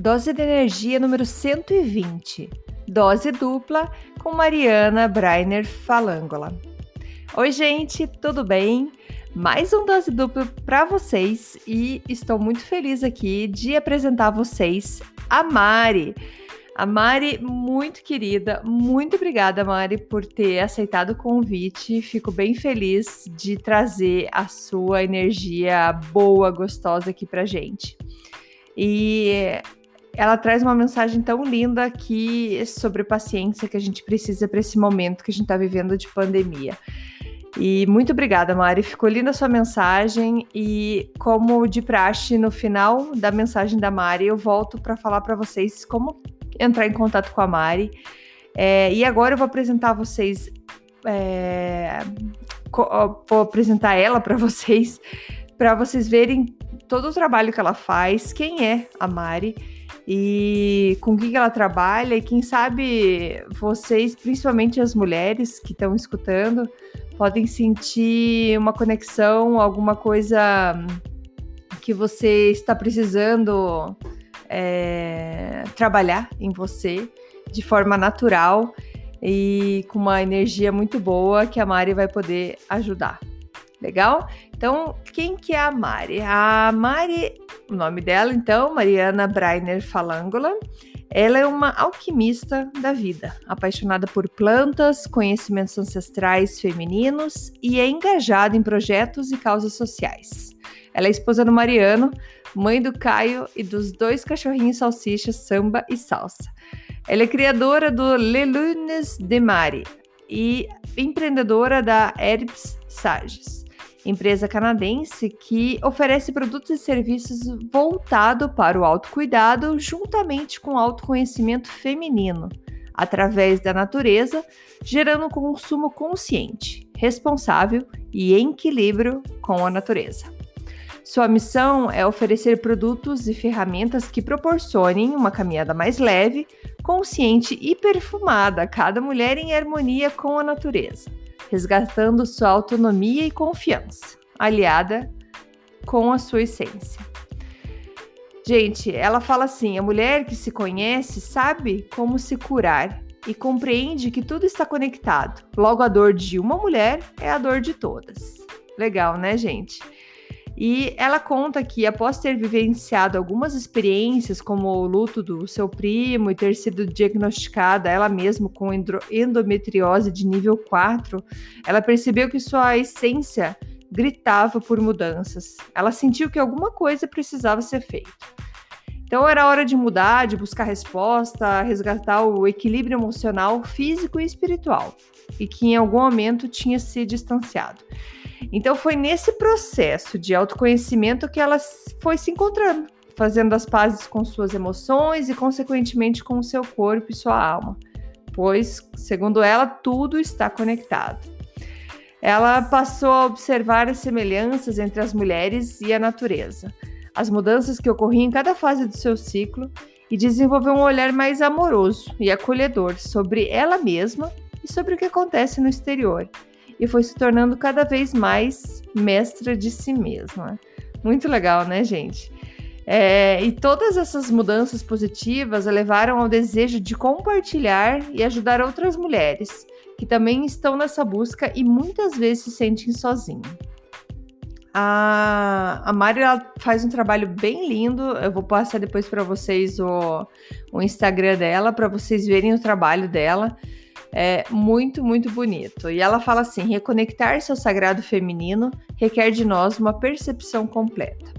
Dose de energia número 120. Dose dupla com Mariana Brainer Falangola. Oi, gente, tudo bem? Mais um dose dupla para vocês e estou muito feliz aqui de apresentar a vocês a Mari. A Mari, muito querida, muito obrigada, Mari, por ter aceitado o convite. Fico bem feliz de trazer a sua energia boa, gostosa aqui pra gente. E ela traz uma mensagem tão linda aqui sobre paciência que a gente precisa para esse momento que a gente está vivendo de pandemia. E muito obrigada, Mari. Ficou linda a sua mensagem. E como de praxe, no final da mensagem da Mari, eu volto para falar para vocês como entrar em contato com a Mari. É, e agora eu vou apresentar vocês. É, vou apresentar ela para vocês, para vocês verem todo o trabalho que ela faz, quem é a Mari e com o que ela trabalha. E quem sabe vocês, principalmente as mulheres que estão escutando, podem sentir uma conexão, alguma coisa que você está precisando é, trabalhar em você de forma natural e com uma energia muito boa que a Mari vai poder ajudar. Legal? Então, quem que é a Mari? A Mari, o nome dela, então, Mariana Brainer Falangola. Ela é uma alquimista da vida, apaixonada por plantas, conhecimentos ancestrais femininos e é engajada em projetos e causas sociais. Ela é esposa do Mariano, mãe do Caio e dos dois cachorrinhos salsicha, samba e salsa. Ela é criadora do Le Lunes de Mari e empreendedora da Herbs Sages empresa canadense que oferece produtos e serviços voltados para o autocuidado juntamente com o autoconhecimento feminino, através da natureza, gerando um consumo consciente, responsável e em equilíbrio com a natureza. Sua missão é oferecer produtos e ferramentas que proporcionem uma caminhada mais leve, consciente e perfumada a cada mulher em harmonia com a natureza resgatando sua autonomia e confiança, aliada com a sua essência. Gente, ela fala assim: a mulher que se conhece sabe como se curar e compreende que tudo está conectado. Logo, a dor de uma mulher é a dor de todas. Legal, né, gente? E ela conta que, após ter vivenciado algumas experiências, como o luto do seu primo e ter sido diagnosticada ela mesma com endometriose de nível 4, ela percebeu que sua essência gritava por mudanças. Ela sentiu que alguma coisa precisava ser feita. Então era hora de mudar, de buscar resposta, resgatar o equilíbrio emocional, físico e espiritual, e que em algum momento tinha se distanciado. Então foi nesse processo de autoconhecimento que ela foi se encontrando, fazendo as pazes com suas emoções e, consequentemente, com o seu corpo e sua alma, pois, segundo ela, tudo está conectado. Ela passou a observar as semelhanças entre as mulheres e a natureza, as mudanças que ocorriam em cada fase do seu ciclo e desenvolveu um olhar mais amoroso e acolhedor sobre ela mesma e sobre o que acontece no exterior e foi se tornando cada vez mais mestra de si mesma. Muito legal, né, gente? É, e todas essas mudanças positivas levaram ao desejo de compartilhar e ajudar outras mulheres que também estão nessa busca e muitas vezes se sentem sozinhas. A, a Mari faz um trabalho bem lindo. Eu vou passar depois para vocês o, o Instagram dela, para vocês verem o trabalho dela. É muito, muito bonito. E ela fala assim: reconectar-se ao sagrado feminino requer de nós uma percepção completa.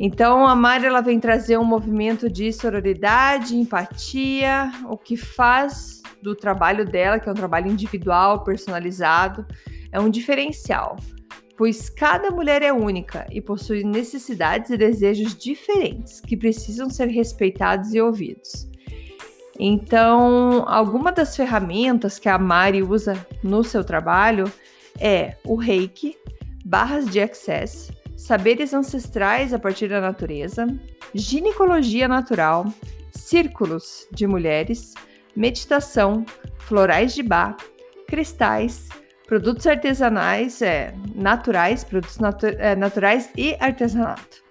Então, a Mari ela vem trazer um movimento de sororidade, empatia, o que faz do trabalho dela, que é um trabalho individual, personalizado, é um diferencial, pois cada mulher é única e possui necessidades e desejos diferentes que precisam ser respeitados e ouvidos. Então, alguma das ferramentas que a Mari usa no seu trabalho é o Reiki, barras de access, saberes ancestrais a partir da natureza, ginecologia natural, círculos de mulheres, meditação, florais de bar, cristais, produtos artesanais, é, naturais, produtos natu é, naturais e artesanato.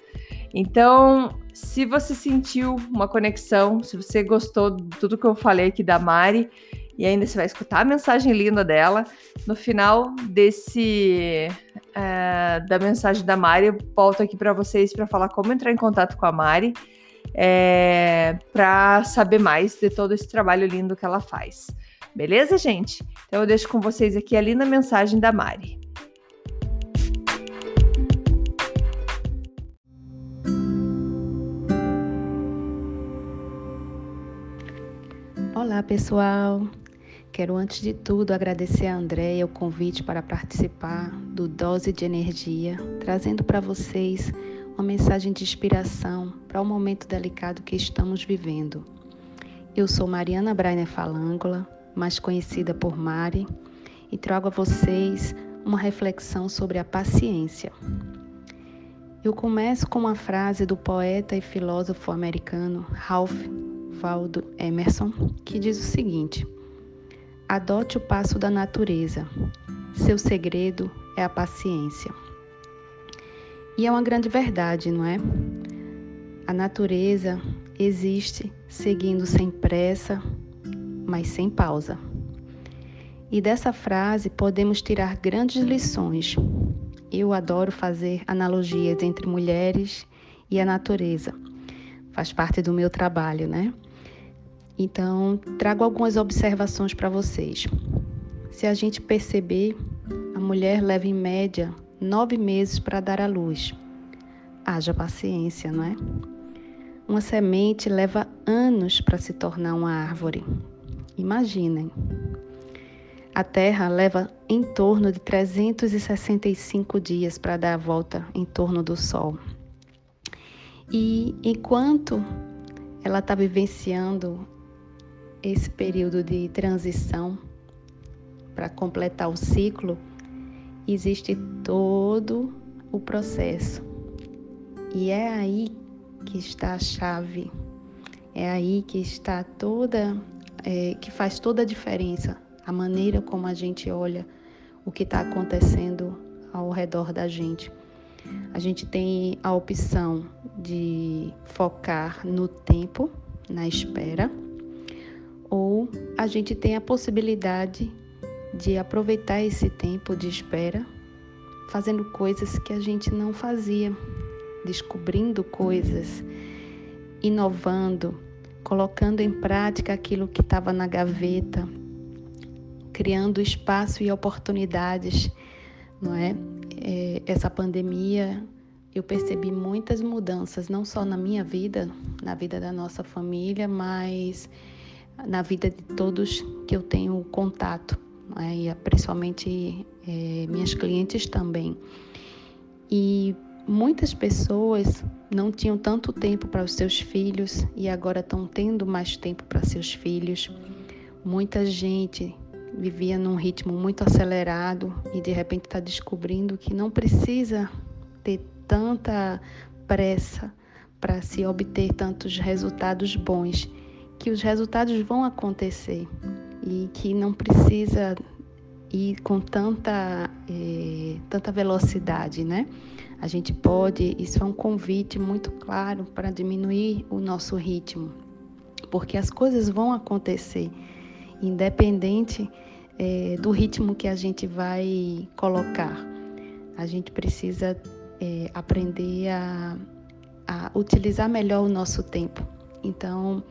Então, se você sentiu uma conexão, se você gostou de tudo que eu falei aqui da Mari, e ainda você vai escutar a mensagem linda dela, no final desse é, da mensagem da Mari, eu volto aqui para vocês para falar como entrar em contato com a Mari, é, para saber mais de todo esse trabalho lindo que ela faz. Beleza, gente? Então eu deixo com vocês aqui a linda mensagem da Mari. Olá, pessoal. Quero antes de tudo agradecer a Andréia o convite para participar do Dose de Energia, trazendo para vocês uma mensagem de inspiração para o momento delicado que estamos vivendo. Eu sou Mariana Brainer Falângola, mais conhecida por Mari, e trago a vocês uma reflexão sobre a paciência. Eu começo com uma frase do poeta e filósofo americano Ralph Waldo Emerson, que diz o seguinte: Adote o passo da natureza. Seu segredo é a paciência. E é uma grande verdade, não é? A natureza existe seguindo sem pressa, mas sem pausa. E dessa frase podemos tirar grandes lições. Eu adoro fazer analogias entre mulheres e a natureza. Faz parte do meu trabalho, né? Então, trago algumas observações para vocês. Se a gente perceber, a mulher leva em média nove meses para dar à luz. Haja paciência, não é? Uma semente leva anos para se tornar uma árvore. Imaginem. A Terra leva em torno de 365 dias para dar a volta em torno do Sol. E enquanto ela está vivenciando esse período de transição para completar o ciclo, existe todo o processo. E é aí que está a chave, é aí que está toda, é, que faz toda a diferença, a maneira como a gente olha o que está acontecendo ao redor da gente. A gente tem a opção de focar no tempo, na espera, ou a gente tem a possibilidade de aproveitar esse tempo de espera fazendo coisas que a gente não fazia, descobrindo coisas, inovando, colocando em prática aquilo que estava na gaveta, criando espaço e oportunidades, não é? é? Essa pandemia eu percebi muitas mudanças, não só na minha vida, na vida da nossa família, mas na vida de todos que eu tenho contato, né? e principalmente é, minhas clientes também. E muitas pessoas não tinham tanto tempo para os seus filhos e agora estão tendo mais tempo para seus filhos. Muita gente vivia num ritmo muito acelerado e de repente está descobrindo que não precisa ter tanta pressa para se obter tantos resultados bons que os resultados vão acontecer e que não precisa ir com tanta, eh, tanta velocidade, né? A gente pode, isso é um convite muito claro para diminuir o nosso ritmo, porque as coisas vão acontecer, independente eh, do ritmo que a gente vai colocar. A gente precisa eh, aprender a, a utilizar melhor o nosso tempo. Então,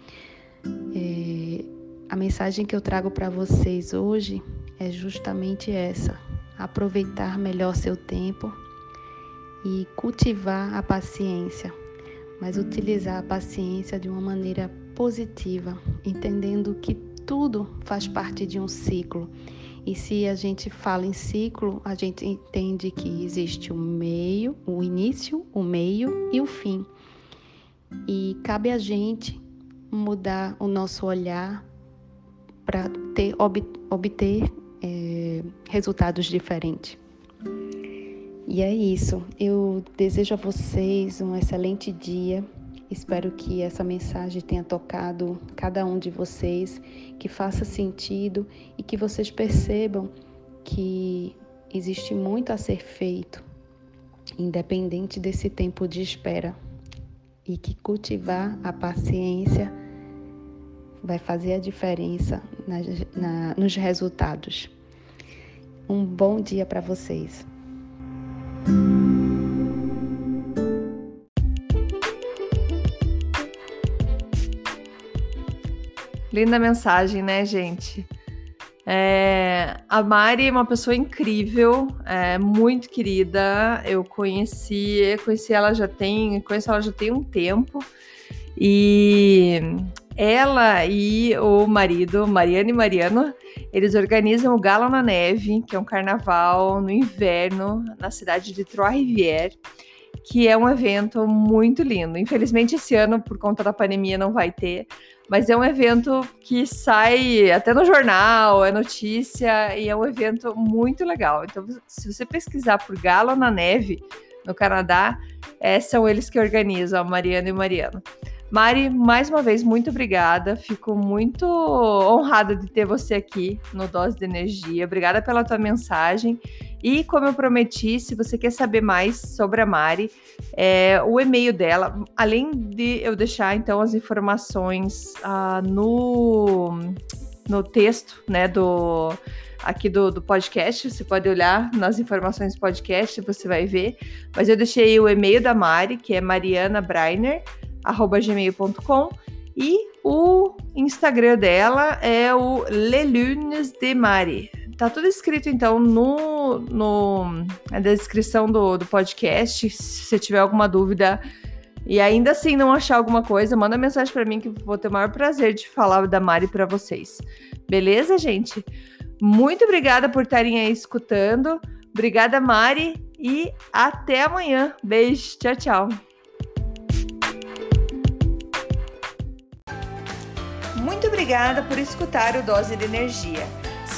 é, a mensagem que eu trago para vocês hoje é justamente essa: aproveitar melhor seu tempo e cultivar a paciência, mas utilizar a paciência de uma maneira positiva, entendendo que tudo faz parte de um ciclo. E se a gente fala em ciclo, a gente entende que existe o meio, o início, o meio e o fim. E cabe a gente mudar o nosso olhar para ter, obter é, resultados diferentes. E é isso. Eu desejo a vocês um excelente dia. Espero que essa mensagem tenha tocado cada um de vocês, que faça sentido e que vocês percebam que existe muito a ser feito, independente desse tempo de espera, e que cultivar a paciência vai fazer a diferença na, nos resultados. Um bom dia para vocês. Linda mensagem, né, gente? É, a Mari é uma pessoa incrível, é, muito querida. Eu conheci, conheci ela já tem, conheço ela já tem um tempo. E ela e o marido, Mariana e Mariano, eles organizam o Galo na Neve, que é um carnaval no inverno na cidade de Trois-Rivières, que é um evento muito lindo. Infelizmente, esse ano, por conta da pandemia, não vai ter, mas é um evento que sai até no jornal, é notícia e é um evento muito legal. Então, se você pesquisar por Galo na Neve no Canadá, é, são eles que organizam, a Mariana e o Mariano. Mari, mais uma vez, muito obrigada. Fico muito honrada de ter você aqui no Dose de Energia. Obrigada pela tua mensagem. E como eu prometi, se você quer saber mais sobre a Mari, é, o e-mail dela, além de eu deixar então as informações ah, no, no texto, né, do aqui do, do podcast, você pode olhar nas informações do podcast, você vai ver. Mas eu deixei o e-mail da Mari, que é Mariana Breiner gmail.com e o Instagram dela é o Lelunes de Mari. Tá tudo escrito então no, no na descrição do, do podcast. Se você tiver alguma dúvida e ainda assim não achar alguma coisa, manda mensagem para mim que vou ter o maior prazer de falar da Mari para vocês. Beleza, gente? Muito obrigada por estarem aí escutando. Obrigada, Mari, e até amanhã. Beijo, tchau, tchau. Muito obrigada por escutar o Dose de Energia.